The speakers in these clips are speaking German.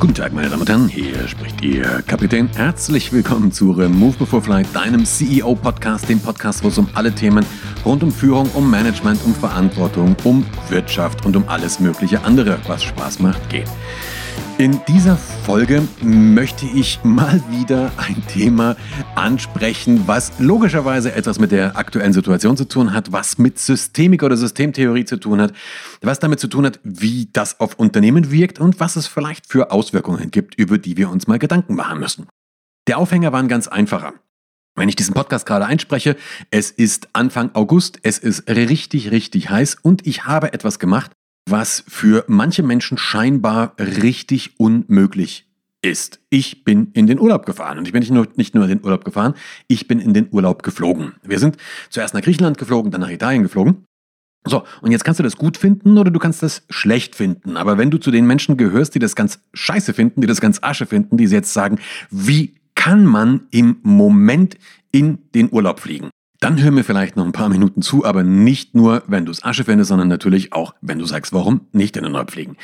Guten Tag, meine Damen und Herren, hier spricht Ihr Kapitän. Herzlich willkommen zu Move Before Flight, deinem CEO-Podcast, dem Podcast, wo es um alle Themen rund um Führung, um Management, um Verantwortung, um Wirtschaft und um alles mögliche andere, was Spaß macht, geht. In dieser Folge möchte ich mal wieder ein Thema ansprechen, was logischerweise etwas mit der aktuellen Situation zu tun hat, was mit Systemik oder Systemtheorie zu tun hat, was damit zu tun hat, wie das auf Unternehmen wirkt und was es vielleicht für Auswirkungen gibt, über die wir uns mal Gedanken machen müssen. Der Aufhänger war ein ganz einfacher. Wenn ich diesen Podcast gerade einspreche, es ist Anfang August, es ist richtig, richtig heiß und ich habe etwas gemacht, was für manche Menschen scheinbar richtig unmöglich ist. Ich bin in den Urlaub gefahren und ich bin nicht nur, nicht nur in den Urlaub gefahren, ich bin in den Urlaub geflogen. Wir sind zuerst nach Griechenland geflogen, dann nach Italien geflogen. So, und jetzt kannst du das gut finden oder du kannst das schlecht finden. Aber wenn du zu den Menschen gehörst, die das ganz scheiße finden, die das ganz asche finden, die jetzt sagen, wie kann man im Moment in den Urlaub fliegen? Dann hör mir vielleicht noch ein paar Minuten zu, aber nicht nur, wenn du es Asche findest, sondern natürlich auch, wenn du sagst, warum nicht in den Urlaub fliegen.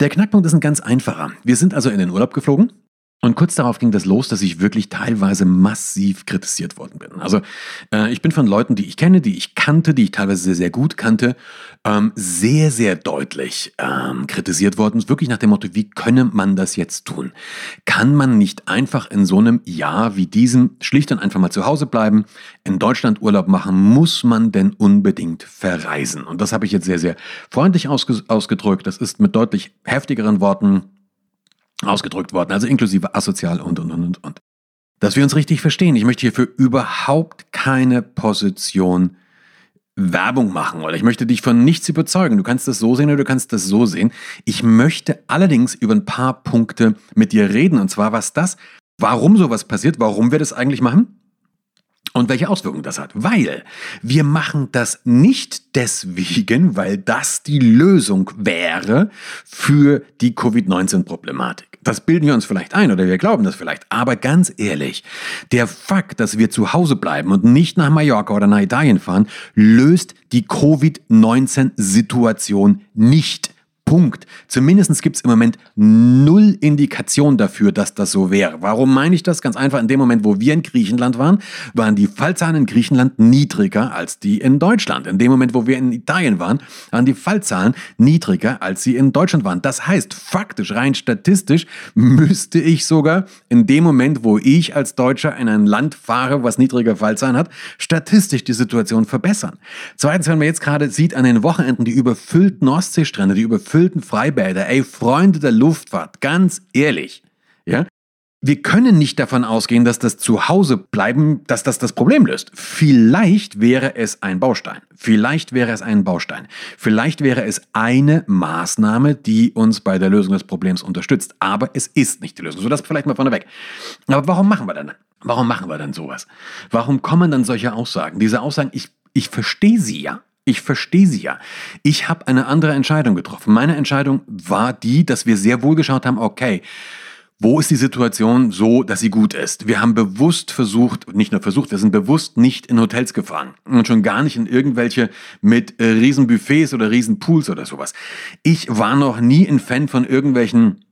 Der Knackpunkt ist ein ganz einfacher. Wir sind also in den Urlaub geflogen und kurz darauf ging das los, dass ich wirklich teilweise massiv kritisiert worden bin. Also äh, ich bin von Leuten, die ich kenne, die ich kannte, die ich teilweise sehr, sehr gut kannte, ähm, sehr, sehr deutlich ähm, kritisiert worden. Wirklich nach dem Motto, wie könne man das jetzt tun? Kann man nicht einfach in so einem Jahr wie diesem schlicht und einfach mal zu Hause bleiben, in Deutschland Urlaub machen? Muss man denn unbedingt verreisen? Und das habe ich jetzt sehr, sehr freundlich ausge ausgedrückt. Das ist mit deutlich heftigeren Worten ausgedrückt worden, also inklusive asozial und, und, und, und. Dass wir uns richtig verstehen. Ich möchte hierfür überhaupt keine Position Werbung machen oder ich möchte dich von nichts überzeugen. Du kannst das so sehen oder du kannst das so sehen. Ich möchte allerdings über ein paar Punkte mit dir reden und zwar was das, warum sowas passiert, warum wir das eigentlich machen und welche Auswirkungen das hat. Weil wir machen das nicht deswegen, weil das die Lösung wäre für die Covid-19-Problematik. Das bilden wir uns vielleicht ein oder wir glauben das vielleicht. Aber ganz ehrlich, der Fakt, dass wir zu Hause bleiben und nicht nach Mallorca oder nach Italien fahren, löst die Covid-19-Situation nicht. Punkt. Zumindest gibt es im Moment null Indikation dafür, dass das so wäre. Warum meine ich das? Ganz einfach, in dem Moment, wo wir in Griechenland waren, waren die Fallzahlen in Griechenland niedriger als die in Deutschland. In dem Moment, wo wir in Italien waren, waren die Fallzahlen niedriger als sie in Deutschland waren. Das heißt, faktisch, rein statistisch, müsste ich sogar in dem Moment, wo ich als Deutscher in ein Land fahre, was niedriger Fallzahlen hat, statistisch die Situation verbessern. Zweitens, wenn man jetzt gerade sieht an den Wochenenden die überfüllten Ostseestrände, die überfüllten überfüllten Freibäder, ey, Freunde der Luftfahrt, ganz ehrlich, ja, wir können nicht davon ausgehen, dass das Zuhause bleiben, dass das das Problem löst. Vielleicht wäre es ein Baustein. Vielleicht wäre es ein Baustein. Vielleicht wäre es eine Maßnahme, die uns bei der Lösung des Problems unterstützt. Aber es ist nicht die Lösung. So, das vielleicht mal vorneweg. Aber warum machen wir dann? Warum machen wir dann sowas? Warum kommen dann solche Aussagen? Diese Aussagen, ich, ich verstehe sie ja. Ich verstehe sie ja. Ich habe eine andere Entscheidung getroffen. Meine Entscheidung war die, dass wir sehr wohl geschaut haben, okay, wo ist die Situation so, dass sie gut ist? Wir haben bewusst versucht, nicht nur versucht, wir sind bewusst nicht in Hotels gefahren und schon gar nicht in irgendwelche mit äh, Riesenbuffets oder Riesenpools oder sowas. Ich war noch nie ein Fan von irgendwelchen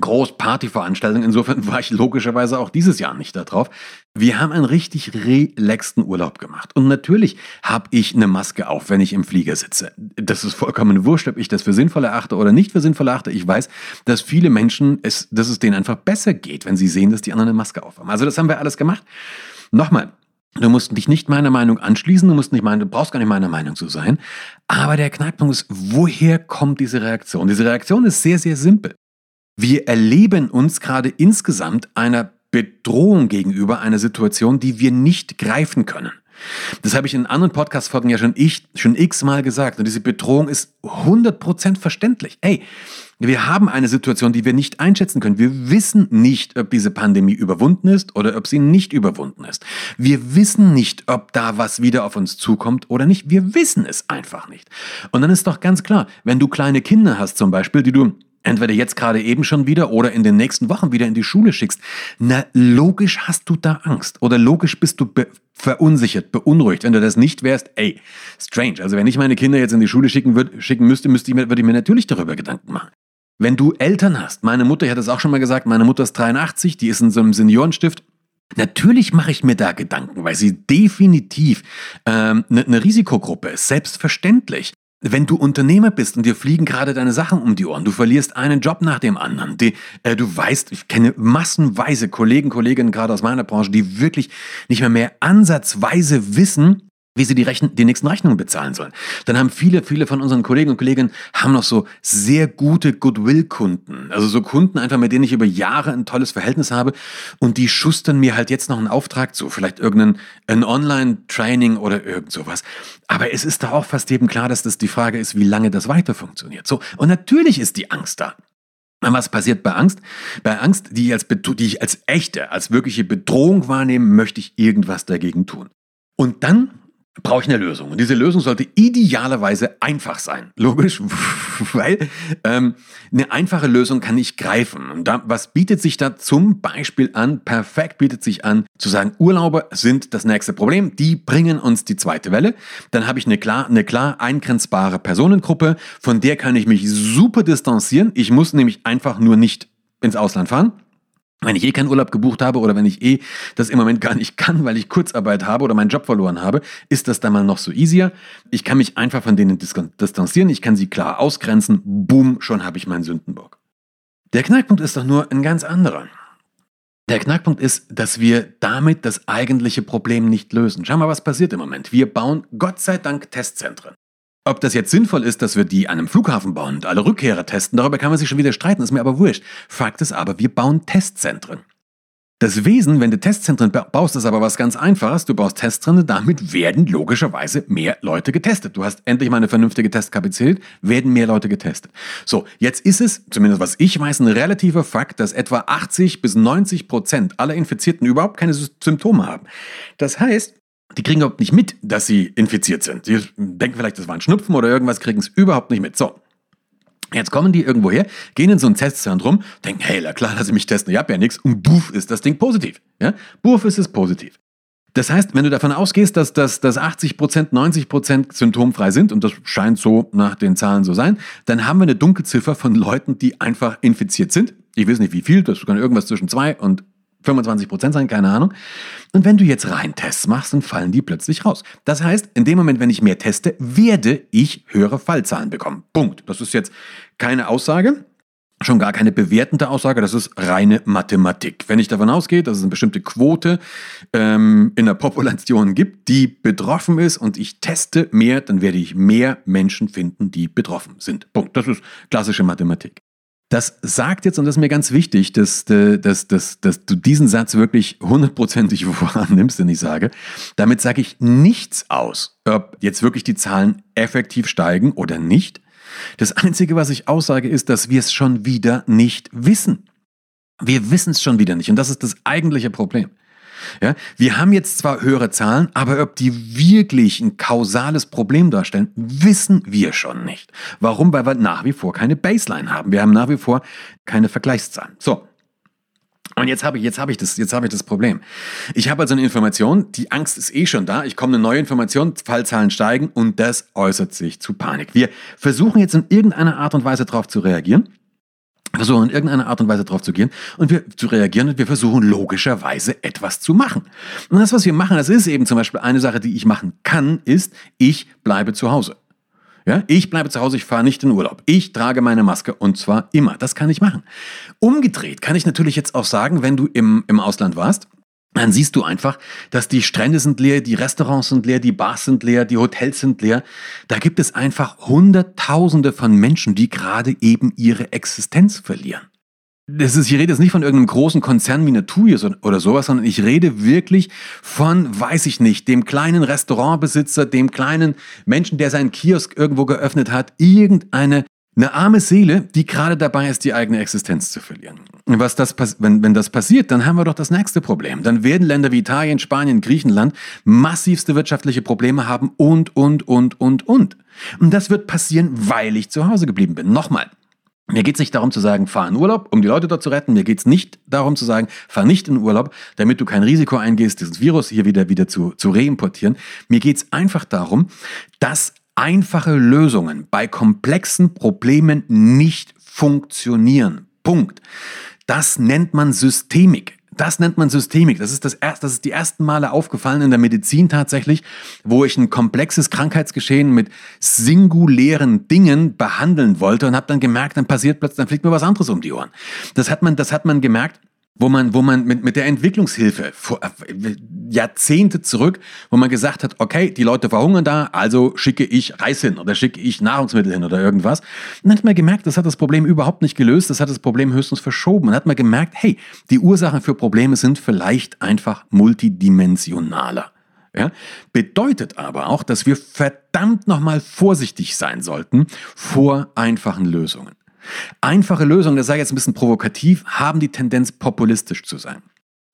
Großpartyveranstaltung. Insofern war ich logischerweise auch dieses Jahr nicht da drauf. Wir haben einen richtig relaxten Urlaub gemacht. Und natürlich habe ich eine Maske auf, wenn ich im Flieger sitze. Das ist vollkommen wurscht, ob ich das für sinnvoll erachte oder nicht für sinnvoll erachte. Ich weiß, dass viele Menschen, es, dass es denen einfach besser geht, wenn sie sehen, dass die anderen eine Maske aufhaben. Also das haben wir alles gemacht. Nochmal, Du musst dich nicht meiner Meinung anschließen, du musst nicht meine, du brauchst gar nicht meiner Meinung zu sein. Aber der Knackpunkt ist, woher kommt diese Reaktion? Diese Reaktion ist sehr, sehr simpel. Wir erleben uns gerade insgesamt einer Bedrohung gegenüber, einer Situation, die wir nicht greifen können. Das habe ich in anderen Podcast-Folgen ja schon, ich, schon x-mal gesagt. Und diese Bedrohung ist 100% verständlich. Ey, wir haben eine Situation, die wir nicht einschätzen können. Wir wissen nicht, ob diese Pandemie überwunden ist oder ob sie nicht überwunden ist. Wir wissen nicht, ob da was wieder auf uns zukommt oder nicht. Wir wissen es einfach nicht. Und dann ist doch ganz klar, wenn du kleine Kinder hast zum Beispiel, die du entweder jetzt gerade eben schon wieder oder in den nächsten Wochen wieder in die Schule schickst, na logisch hast du da Angst oder logisch bist du be verunsichert, beunruhigt. Wenn du das nicht wärst, ey, strange. Also wenn ich meine Kinder jetzt in die Schule schicken, würd, schicken müsste, müsste ich, würde ich mir natürlich darüber Gedanken machen. Wenn du Eltern hast, meine Mutter, ich hatte es auch schon mal gesagt, meine Mutter ist 83, die ist in so einem Seniorenstift. Natürlich mache ich mir da Gedanken, weil sie definitiv ähm, eine, eine Risikogruppe ist, selbstverständlich. Wenn du Unternehmer bist und dir fliegen gerade deine Sachen um die Ohren, du verlierst einen Job nach dem anderen, die, äh, du weißt, ich kenne massenweise Kollegen, Kolleginnen gerade aus meiner Branche, die wirklich nicht mehr mehr ansatzweise wissen, wie sie die, Rechn die nächsten Rechnungen bezahlen sollen. Dann haben viele, viele von unseren Kollegen und Kolleginnen haben noch so sehr gute Goodwill-Kunden. Also so Kunden einfach, mit denen ich über Jahre ein tolles Verhältnis habe und die schustern mir halt jetzt noch einen Auftrag zu, vielleicht irgendein ein Online-Training oder irgend sowas. Aber es ist da auch fast eben klar, dass das die Frage ist, wie lange das weiter funktioniert. So. Und natürlich ist die Angst da. Was passiert bei Angst? Bei Angst, die ich, als, die ich als echte, als wirkliche Bedrohung wahrnehme, möchte ich irgendwas dagegen tun. Und dann brauche ich eine Lösung. Und diese Lösung sollte idealerweise einfach sein. Logisch, weil ähm, eine einfache Lösung kann ich greifen. Und da, was bietet sich da zum Beispiel an? Perfekt bietet sich an, zu sagen, Urlauber sind das nächste Problem. Die bringen uns die zweite Welle. Dann habe ich eine klar, eine klar eingrenzbare Personengruppe, von der kann ich mich super distanzieren. Ich muss nämlich einfach nur nicht ins Ausland fahren wenn ich eh keinen Urlaub gebucht habe oder wenn ich eh das im Moment gar nicht kann, weil ich Kurzarbeit habe oder meinen Job verloren habe, ist das dann mal noch so easier. Ich kann mich einfach von denen distanzieren, ich kann sie klar ausgrenzen, boom, schon habe ich meinen Sündenbock. Der Knackpunkt ist doch nur ein ganz anderer. Der Knackpunkt ist, dass wir damit das eigentliche Problem nicht lösen. Schau mal, was passiert im Moment. Wir bauen Gott sei Dank Testzentren. Ob das jetzt sinnvoll ist, dass wir die an einem Flughafen bauen und alle Rückkehrer testen, darüber kann man sich schon wieder streiten, ist mir aber wurscht. Fakt ist aber, wir bauen Testzentren. Das Wesen, wenn du Testzentren baust, ist aber was ganz Einfaches. Du baust Testzentren, damit werden logischerweise mehr Leute getestet. Du hast endlich mal eine vernünftige Testkapazität, werden mehr Leute getestet. So, jetzt ist es, zumindest was ich weiß, ein relativer Fakt, dass etwa 80 bis 90 Prozent aller Infizierten überhaupt keine Symptome haben. Das heißt, die kriegen überhaupt nicht mit, dass sie infiziert sind. Sie denken vielleicht, das war ein Schnupfen oder irgendwas, kriegen es überhaupt nicht mit. So. Jetzt kommen die irgendwo her, gehen in so ein Testzentrum, denken, hey, na klar, dass sie mich testen, ich hab ja nichts, und buff ist das Ding positiv. Ja? Buff ist es positiv. Das heißt, wenn du davon ausgehst, dass, dass, dass 80%, 90% symptomfrei sind, und das scheint so nach den Zahlen so sein, dann haben wir eine Dunkelziffer von Leuten, die einfach infiziert sind. Ich weiß nicht wie viel, das kann irgendwas zwischen 2 und 25 Prozent sein, keine Ahnung. Und wenn du jetzt rein Tests machst, dann fallen die plötzlich raus. Das heißt, in dem Moment, wenn ich mehr teste, werde ich höhere Fallzahlen bekommen. Punkt. Das ist jetzt keine Aussage, schon gar keine bewertende Aussage, das ist reine Mathematik. Wenn ich davon ausgehe, dass es eine bestimmte Quote ähm, in der Population gibt, die betroffen ist und ich teste mehr, dann werde ich mehr Menschen finden, die betroffen sind. Punkt. Das ist klassische Mathematik. Das sagt jetzt, und das ist mir ganz wichtig, dass, äh, dass, dass, dass du diesen Satz wirklich hundertprozentig vorannimmst, den ich sage. Damit sage ich nichts aus, ob jetzt wirklich die Zahlen effektiv steigen oder nicht. Das Einzige, was ich aussage, ist, dass wir es schon wieder nicht wissen. Wir wissen es schon wieder nicht. Und das ist das eigentliche Problem. Ja, wir haben jetzt zwar höhere Zahlen, aber ob die wirklich ein kausales Problem darstellen, wissen wir schon nicht. Warum? Weil wir nach wie vor keine Baseline haben. Wir haben nach wie vor keine Vergleichszahlen. So. Und jetzt habe ich, jetzt habe ich das, jetzt habe ich das Problem. Ich habe also eine Information, die Angst ist eh schon da. Ich komme eine neue Information, Fallzahlen steigen und das äußert sich zu Panik. Wir versuchen jetzt in irgendeiner Art und Weise darauf zu reagieren versuchen in irgendeiner Art und Weise darauf zu gehen und wir zu reagieren und wir versuchen logischerweise etwas zu machen. Und das, was wir machen, das ist eben zum Beispiel eine Sache, die ich machen kann, ist, ich bleibe zu Hause. Ja, ich bleibe zu Hause, ich fahre nicht in Urlaub. Ich trage meine Maske und zwar immer. Das kann ich machen. Umgedreht kann ich natürlich jetzt auch sagen, wenn du im, im Ausland warst, dann siehst du einfach, dass die Strände sind leer, die Restaurants sind leer, die Bars sind leer, die Hotels sind leer. Da gibt es einfach Hunderttausende von Menschen, die gerade eben ihre Existenz verlieren. Das ist, ich rede jetzt nicht von irgendeinem großen Konzern wie Naturi oder sowas, sondern ich rede wirklich von, weiß ich nicht, dem kleinen Restaurantbesitzer, dem kleinen Menschen, der seinen Kiosk irgendwo geöffnet hat, irgendeine eine arme Seele, die gerade dabei ist, die eigene Existenz zu verlieren. Was das, wenn, wenn das passiert, dann haben wir doch das nächste Problem. Dann werden Länder wie Italien, Spanien, Griechenland massivste wirtschaftliche Probleme haben und, und, und, und, und. Und das wird passieren, weil ich zu Hause geblieben bin. Nochmal. Mir geht es nicht darum zu sagen, fahr in Urlaub, um die Leute dort zu retten. Mir geht es nicht darum zu sagen, fahr nicht in Urlaub, damit du kein Risiko eingehst, dieses Virus hier wieder, wieder zu, zu reimportieren. Mir geht es einfach darum, dass einfache Lösungen bei komplexen Problemen nicht funktionieren. Punkt. Das nennt man Systemik. Das nennt man Systemik. Das ist das, erste, das ist die ersten Male aufgefallen in der Medizin tatsächlich, wo ich ein komplexes Krankheitsgeschehen mit singulären Dingen behandeln wollte und habe dann gemerkt, dann passiert plötzlich, dann fliegt mir was anderes um die Ohren. Das hat man, das hat man gemerkt wo man, wo man mit, mit der Entwicklungshilfe vor äh, Jahrzehnte zurück, wo man gesagt hat, okay, die Leute verhungern da, also schicke ich Reis hin oder schicke ich Nahrungsmittel hin oder irgendwas. Und dann hat man gemerkt, das hat das Problem überhaupt nicht gelöst, das hat das Problem höchstens verschoben. Und dann hat man gemerkt, hey, die Ursachen für Probleme sind vielleicht einfach multidimensionaler. Ja? Bedeutet aber auch, dass wir verdammt nochmal vorsichtig sein sollten vor einfachen Lösungen. Einfache Lösungen, das ich jetzt ein bisschen provokativ, haben die Tendenz, populistisch zu sein.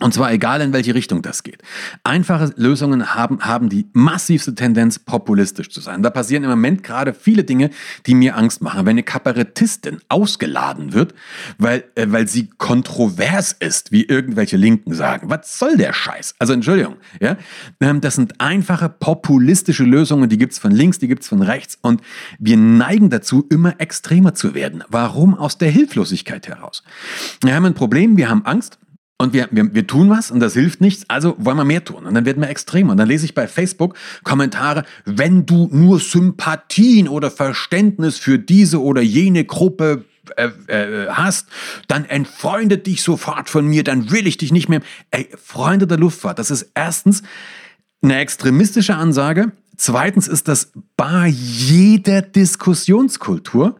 Und zwar egal, in welche Richtung das geht. Einfache Lösungen haben, haben die massivste Tendenz, populistisch zu sein. Da passieren im Moment gerade viele Dinge, die mir Angst machen. Wenn eine Kabarettistin ausgeladen wird, weil, äh, weil sie kontrovers ist, wie irgendwelche Linken sagen. Was soll der Scheiß? Also Entschuldigung. Ja? Ähm, das sind einfache, populistische Lösungen, die gibt's von links, die gibt's von rechts. Und wir neigen dazu, immer extremer zu werden. Warum? Aus der Hilflosigkeit heraus. Wir haben ein Problem, wir haben Angst. Und wir, wir, wir tun was und das hilft nichts, also wollen wir mehr tun. Und dann werden wir extrem. Und dann lese ich bei Facebook Kommentare, wenn du nur Sympathien oder Verständnis für diese oder jene Gruppe äh, äh, hast, dann entfreundet dich sofort von mir, dann will ich dich nicht mehr. Ey, Freunde der Luftfahrt, das ist erstens eine extremistische Ansage. Zweitens ist das bei jeder Diskussionskultur.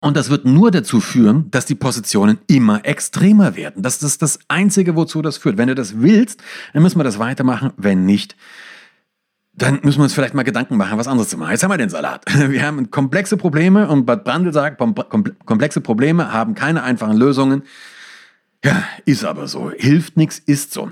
Und das wird nur dazu führen, dass die Positionen immer extremer werden. Das ist das Einzige, wozu das führt. Wenn du das willst, dann müssen wir das weitermachen. Wenn nicht, dann müssen wir uns vielleicht mal Gedanken machen, was anderes zu machen. Jetzt haben wir den Salat. Wir haben komplexe Probleme und Bad Brandl sagt, komplexe Probleme haben keine einfachen Lösungen. Ja, ist aber so. Hilft nichts, ist so.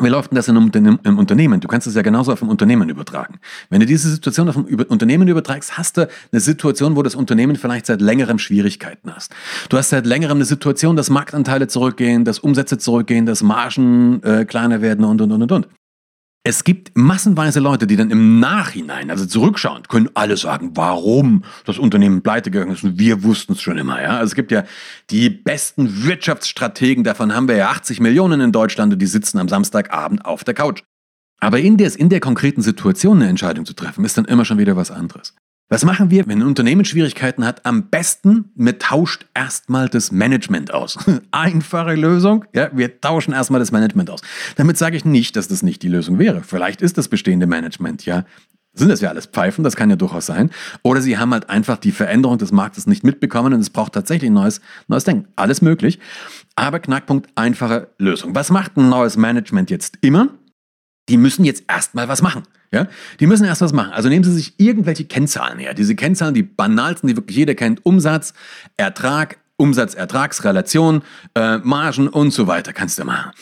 Wie läuft denn das in einem, im Unternehmen? Du kannst es ja genauso auf ein Unternehmen übertragen. Wenn du diese Situation auf ein Unternehmen übertragst, hast du eine Situation, wo das Unternehmen vielleicht seit längerem Schwierigkeiten hast. Du hast seit längerem eine Situation, dass Marktanteile zurückgehen, dass Umsätze zurückgehen, dass Margen äh, kleiner werden und, und, und, und. Es gibt massenweise Leute, die dann im Nachhinein, also zurückschauend, können alle sagen, warum das Unternehmen pleite gegangen ist. Und wir wussten es schon immer. Ja? Also es gibt ja die besten Wirtschaftsstrategen, davon haben wir ja 80 Millionen in Deutschland und die sitzen am Samstagabend auf der Couch. Aber in der, in der konkreten Situation eine Entscheidung zu treffen, ist dann immer schon wieder was anderes. Was machen wir, wenn ein Unternehmen Schwierigkeiten hat? Am besten, wir tauscht erstmal das Management aus. Einfache Lösung, ja, wir tauschen erstmal das Management aus. Damit sage ich nicht, dass das nicht die Lösung wäre. Vielleicht ist das bestehende Management ja sind das ja alles Pfeifen, das kann ja durchaus sein. Oder sie haben halt einfach die Veränderung des Marktes nicht mitbekommen und es braucht tatsächlich ein neues, neues Denken. Alles möglich. Aber Knackpunkt, einfache Lösung. Was macht ein neues Management jetzt immer? Die müssen jetzt erstmal was machen. Ja? Die müssen erst was machen. Also nehmen Sie sich irgendwelche Kennzahlen her. Diese Kennzahlen, die banalsten, die wirklich jeder kennt. Umsatz, Ertrag, Umsatz-Ertragsrelation, äh, Margen und so weiter kannst du machen.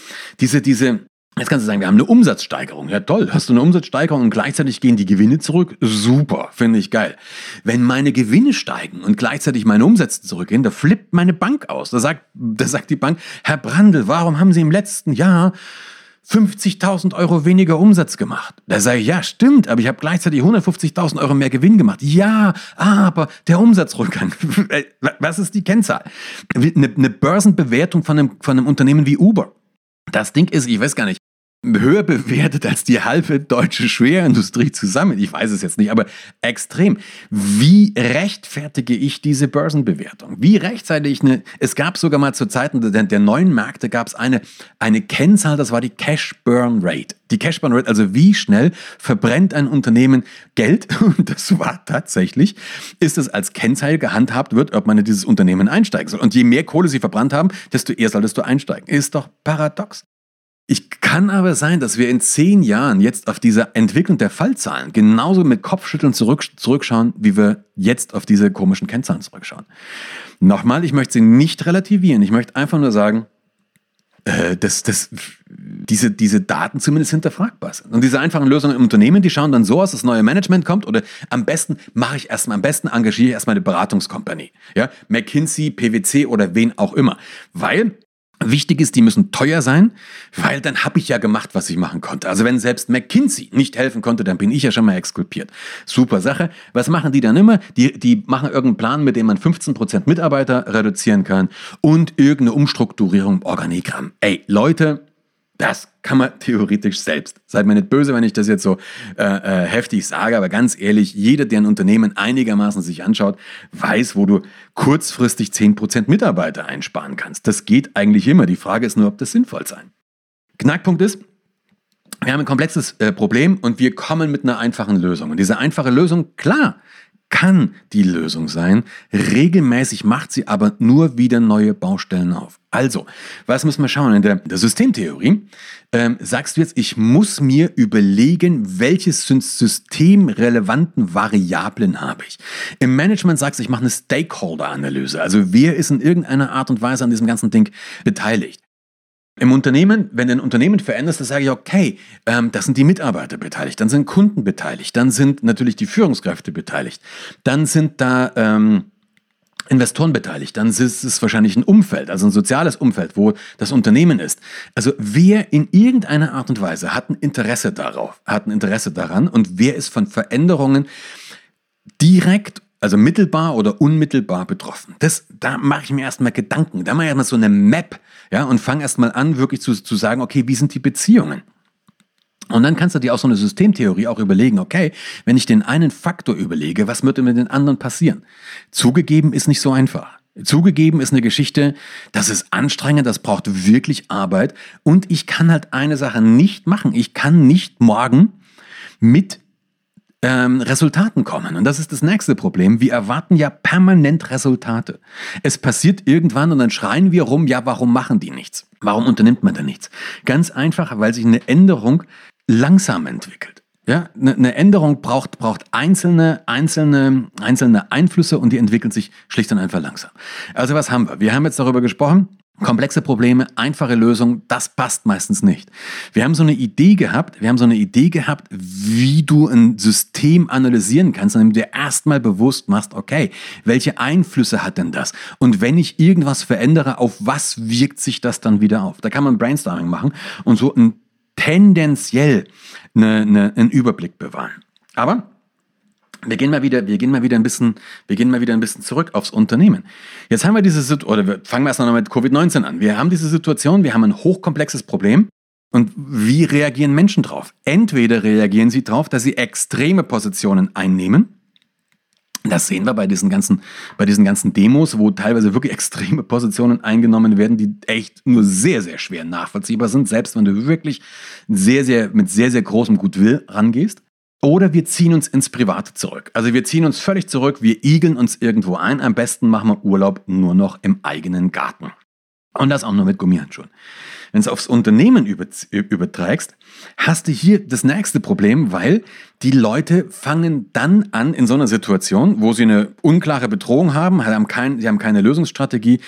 Diese, diese, Jetzt kannst du sagen, wir haben eine Umsatzsteigerung. Ja, toll. Hast du eine Umsatzsteigerung und gleichzeitig gehen die Gewinne zurück? Super. Finde ich geil. Wenn meine Gewinne steigen und gleichzeitig meine Umsätze zurückgehen, da flippt meine Bank aus. Da sagt, da sagt die Bank, Herr Brandl, warum haben Sie im letzten Jahr 50.000 Euro weniger Umsatz gemacht. Da sage ich, ja, stimmt, aber ich habe gleichzeitig 150.000 Euro mehr Gewinn gemacht. Ja, aber der Umsatzrückgang, äh, was ist die Kennzahl? Eine, eine Börsenbewertung von einem, von einem Unternehmen wie Uber. Das Ding ist, ich weiß gar nicht, höher bewertet als die halbe deutsche Schwerindustrie zusammen. Ich weiß es jetzt nicht, aber extrem. Wie rechtfertige ich diese Börsenbewertung? Wie rechtzeitig eine, es gab sogar mal zu Zeiten der, der neuen Märkte gab es eine, eine Kennzahl, das war die Cash Burn Rate. Die Cash Burn Rate, also wie schnell verbrennt ein Unternehmen Geld? Und das war tatsächlich, ist es als Kennzahl gehandhabt wird, ob man in dieses Unternehmen einsteigen soll. Und je mehr Kohle sie verbrannt haben, desto eher solltest du einsteigen. Ist doch paradox. Ich kann aber sein, dass wir in zehn Jahren jetzt auf diese Entwicklung der Fallzahlen genauso mit Kopfschütteln zurück, zurückschauen, wie wir jetzt auf diese komischen Kennzahlen zurückschauen. Nochmal, ich möchte sie nicht relativieren. Ich möchte einfach nur sagen, äh, dass, dass diese, diese Daten zumindest hinterfragbar sind. Und diese einfachen Lösungen im Unternehmen, die schauen dann so aus, dass neue Management kommt oder am besten mache ich erstmal, am besten engagiere ich erstmal eine Beratungskompanie. Ja, McKinsey, PwC oder wen auch immer. Weil Wichtig ist, die müssen teuer sein, weil dann habe ich ja gemacht, was ich machen konnte. Also wenn selbst McKinsey nicht helfen konnte, dann bin ich ja schon mal exkulpiert. Super Sache. Was machen die dann immer? Die, die machen irgendeinen Plan, mit dem man 15% Mitarbeiter reduzieren kann und irgendeine Umstrukturierung im Organigramm. Ey, Leute, das kann man theoretisch selbst. Seid mir nicht böse, wenn ich das jetzt so äh, äh, heftig sage, aber ganz ehrlich, jeder, der ein Unternehmen einigermaßen sich anschaut, weiß, wo du kurzfristig 10% Mitarbeiter einsparen kannst. Das geht eigentlich immer. Die Frage ist nur, ob das sinnvoll sein. Knackpunkt ist, wir haben ein komplexes äh, Problem und wir kommen mit einer einfachen Lösung. Und diese einfache Lösung, klar, kann die Lösung sein. Regelmäßig macht sie aber nur wieder neue Baustellen auf. Also, was müssen wir schauen? In der, der Systemtheorie ähm, sagst du jetzt, ich muss mir überlegen, welche systemrelevanten Variablen habe ich. Im Management sagst du, ich mache eine Stakeholder-Analyse. Also wer ist in irgendeiner Art und Weise an diesem ganzen Ding beteiligt? Im Unternehmen, wenn du ein Unternehmen veränderst, dann sage ich, okay, ähm, das sind die Mitarbeiter beteiligt, dann sind Kunden beteiligt, dann sind natürlich die Führungskräfte beteiligt, dann sind da ähm, Investoren beteiligt, dann ist es wahrscheinlich ein Umfeld, also ein soziales Umfeld, wo das Unternehmen ist. Also wer in irgendeiner Art und Weise hat ein Interesse darauf, hat ein Interesse daran und wer ist von Veränderungen direkt also mittelbar oder unmittelbar betroffen. Das, da mache ich mir erstmal Gedanken, da mache ich erstmal so eine Map, ja, und fange erstmal an, wirklich zu, zu sagen, okay, wie sind die Beziehungen? Und dann kannst du dir auch so eine Systemtheorie auch überlegen, okay, wenn ich den einen Faktor überlege, was würde mit den anderen passieren? Zugegeben ist nicht so einfach. Zugegeben ist eine Geschichte, das ist anstrengend, das braucht wirklich Arbeit und ich kann halt eine Sache nicht machen. Ich kann nicht morgen mit ähm, Resultaten kommen. Und das ist das nächste Problem. Wir erwarten ja permanent Resultate. Es passiert irgendwann und dann schreien wir rum, ja, warum machen die nichts? Warum unternimmt man da nichts? Ganz einfach, weil sich eine Änderung langsam entwickelt. Ja, eine ne Änderung braucht, braucht einzelne, einzelne, einzelne Einflüsse und die entwickeln sich schlicht und einfach langsam. Also was haben wir? Wir haben jetzt darüber gesprochen, Komplexe Probleme, einfache Lösungen, das passt meistens nicht. Wir haben so eine Idee gehabt, wir haben so eine Idee gehabt, wie du ein System analysieren kannst, indem du dir erstmal bewusst machst, okay, welche Einflüsse hat denn das? Und wenn ich irgendwas verändere, auf was wirkt sich das dann wieder auf? Da kann man Brainstorming machen und so ein tendenziell eine, eine, einen Überblick bewahren. Aber wir gehen mal wieder, wir gehen mal wieder ein bisschen, wir gehen mal wieder ein bisschen zurück aufs Unternehmen. Jetzt haben wir diese Situation, oder wir fangen wir erst noch mit Covid-19 an. Wir haben diese Situation, wir haben ein hochkomplexes Problem. Und wie reagieren Menschen drauf? Entweder reagieren sie darauf, dass sie extreme Positionen einnehmen. Das sehen wir bei diesen ganzen, bei diesen ganzen Demos, wo teilweise wirklich extreme Positionen eingenommen werden, die echt nur sehr, sehr schwer nachvollziehbar sind, selbst wenn du wirklich sehr, sehr, mit sehr, sehr großem Gutwill rangehst. Oder wir ziehen uns ins Private zurück. Also wir ziehen uns völlig zurück, wir igeln uns irgendwo ein. Am besten machen wir Urlaub nur noch im eigenen Garten. Und das auch nur mit Gummihandschuhen. Wenn du es aufs Unternehmen überträgst, hast du hier das nächste Problem, weil die Leute fangen dann an in so einer Situation, wo sie eine unklare Bedrohung haben, sie haben keine Lösungsstrategie,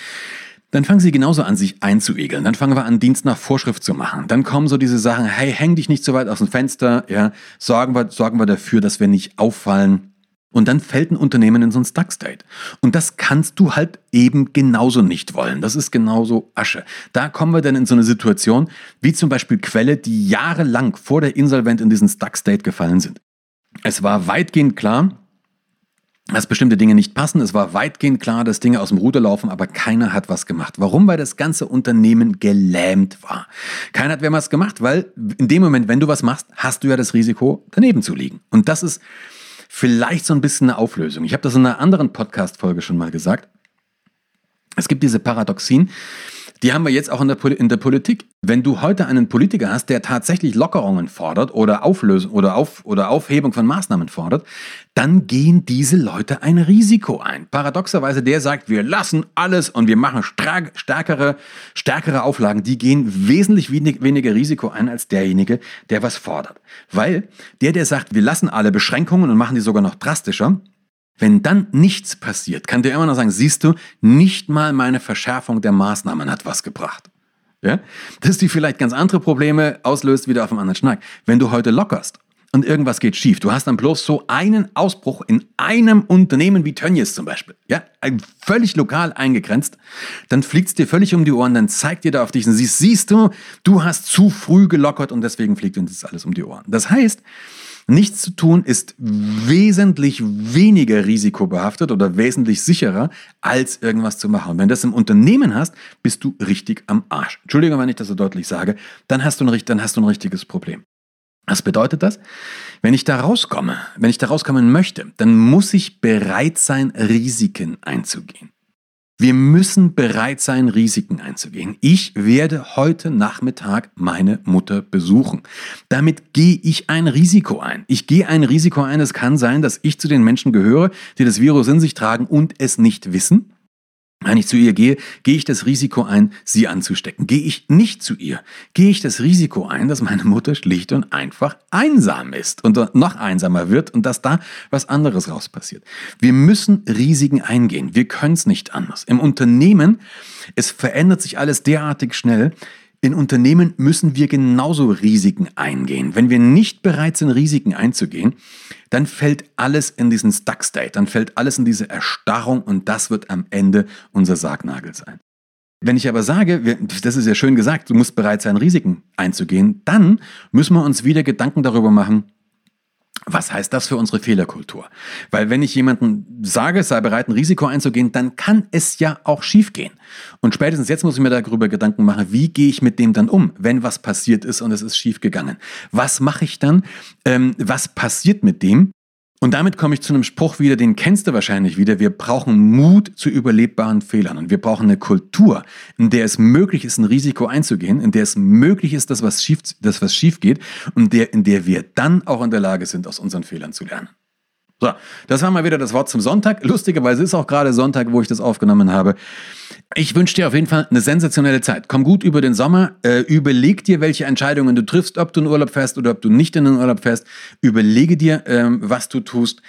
dann fangen sie genauso an, sich einzuegeln. Dann fangen wir an, Dienst nach Vorschrift zu machen. Dann kommen so diese Sachen, hey, häng dich nicht so weit aus dem Fenster, ja, sorgen wir, sorgen wir dafür, dass wir nicht auffallen. Und dann fällt ein Unternehmen in so ein Stuck-State. Und das kannst du halt eben genauso nicht wollen. Das ist genauso Asche. Da kommen wir dann in so eine Situation, wie zum Beispiel Quelle, die jahrelang vor der Insolvent in diesen Stuck-State gefallen sind. Es war weitgehend klar, dass bestimmte Dinge nicht passen. Es war weitgehend klar, dass Dinge aus dem Ruder laufen, aber keiner hat was gemacht. Warum? Weil das ganze Unternehmen gelähmt war. Keiner hat mehr was gemacht, weil in dem Moment, wenn du was machst, hast du ja das Risiko, daneben zu liegen. Und das ist vielleicht so ein bisschen eine Auflösung. Ich habe das in einer anderen Podcast-Folge schon mal gesagt. Es gibt diese Paradoxien, die haben wir jetzt auch in der, in der Politik. Wenn du heute einen Politiker hast, der tatsächlich Lockerungen fordert oder Auflösung oder, Auf, oder Aufhebung von Maßnahmen fordert, dann gehen diese Leute ein Risiko ein. Paradoxerweise, der sagt, wir lassen alles und wir machen stärkere, stärkere Auflagen, die gehen wesentlich wenig, weniger Risiko ein als derjenige, der was fordert. Weil der, der sagt, wir lassen alle Beschränkungen und machen die sogar noch drastischer, wenn dann nichts passiert, kann der immer noch sagen, siehst du, nicht mal meine Verschärfung der Maßnahmen hat was gebracht. Ja? Dass die vielleicht ganz andere Probleme auslöst, wieder auf einem anderen Schnack. Wenn du heute lockerst, und irgendwas geht schief. Du hast dann bloß so einen Ausbruch in einem Unternehmen wie Tönnies zum Beispiel, ja, völlig lokal eingegrenzt, dann fliegt es dir völlig um die Ohren, dann zeigt dir da auf dich und siehst, siehst du, du hast zu früh gelockert und deswegen fliegt uns das alles um die Ohren. Das heißt, Nichts zu tun ist wesentlich weniger risikobehaftet oder wesentlich sicherer, als irgendwas zu machen. Und wenn du das im Unternehmen hast, bist du richtig am Arsch. Entschuldigung, wenn ich das so deutlich sage, dann hast du ein, dann hast du ein richtiges Problem. Was bedeutet das? Wenn ich da rauskomme, wenn ich da rauskommen möchte, dann muss ich bereit sein, Risiken einzugehen. Wir müssen bereit sein, Risiken einzugehen. Ich werde heute Nachmittag meine Mutter besuchen. Damit gehe ich ein Risiko ein. Ich gehe ein Risiko ein. Es kann sein, dass ich zu den Menschen gehöre, die das Virus in sich tragen und es nicht wissen. Wenn ich zu ihr gehe, gehe ich das Risiko ein, sie anzustecken. Gehe ich nicht zu ihr, gehe ich das Risiko ein, dass meine Mutter schlicht und einfach einsam ist und noch einsamer wird und dass da was anderes raus passiert. Wir müssen Risiken eingehen. Wir können es nicht anders. Im Unternehmen, es verändert sich alles derartig schnell. In Unternehmen müssen wir genauso Risiken eingehen. Wenn wir nicht bereit sind, Risiken einzugehen, dann fällt alles in diesen Stuck State, dann fällt alles in diese Erstarrung und das wird am Ende unser Sargnagel sein. Wenn ich aber sage, das ist ja schön gesagt, du musst bereit sein, Risiken einzugehen, dann müssen wir uns wieder Gedanken darüber machen, was heißt das für unsere Fehlerkultur? Weil wenn ich jemandem sage, sei bereit, ein Risiko einzugehen, dann kann es ja auch schiefgehen. Und spätestens jetzt muss ich mir darüber Gedanken machen, wie gehe ich mit dem dann um, wenn was passiert ist und es ist schiefgegangen. Was mache ich dann? Ähm, was passiert mit dem? Und damit komme ich zu einem Spruch wieder, den kennst du wahrscheinlich wieder. Wir brauchen Mut zu überlebbaren Fehlern und wir brauchen eine Kultur, in der es möglich ist, ein Risiko einzugehen, in der es möglich ist, dass was schief, dass was schief geht und der, in der wir dann auch in der Lage sind, aus unseren Fehlern zu lernen. So, das war mal wieder das Wort zum Sonntag. Lustigerweise ist auch gerade Sonntag, wo ich das aufgenommen habe. Ich wünsche dir auf jeden Fall eine sensationelle Zeit. Komm gut über den Sommer. Äh, überleg dir, welche Entscheidungen du triffst, ob du in Urlaub fährst oder ob du nicht in den Urlaub fährst. Überlege dir, ähm, was du tust.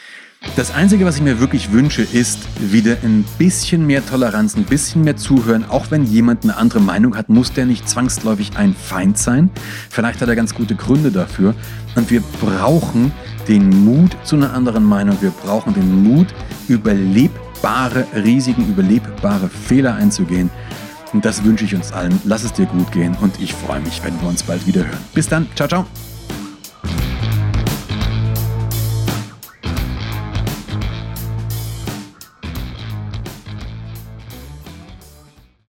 Das Einzige, was ich mir wirklich wünsche, ist wieder ein bisschen mehr Toleranz, ein bisschen mehr Zuhören. Auch wenn jemand eine andere Meinung hat, muss der nicht zwangsläufig ein Feind sein. Vielleicht hat er ganz gute Gründe dafür. Und wir brauchen den Mut zu einer anderen Meinung. Wir brauchen den Mut, überlebbare Risiken, überlebbare Fehler einzugehen. Und das wünsche ich uns allen. Lass es dir gut gehen und ich freue mich, wenn wir uns bald wieder hören. Bis dann. Ciao, ciao.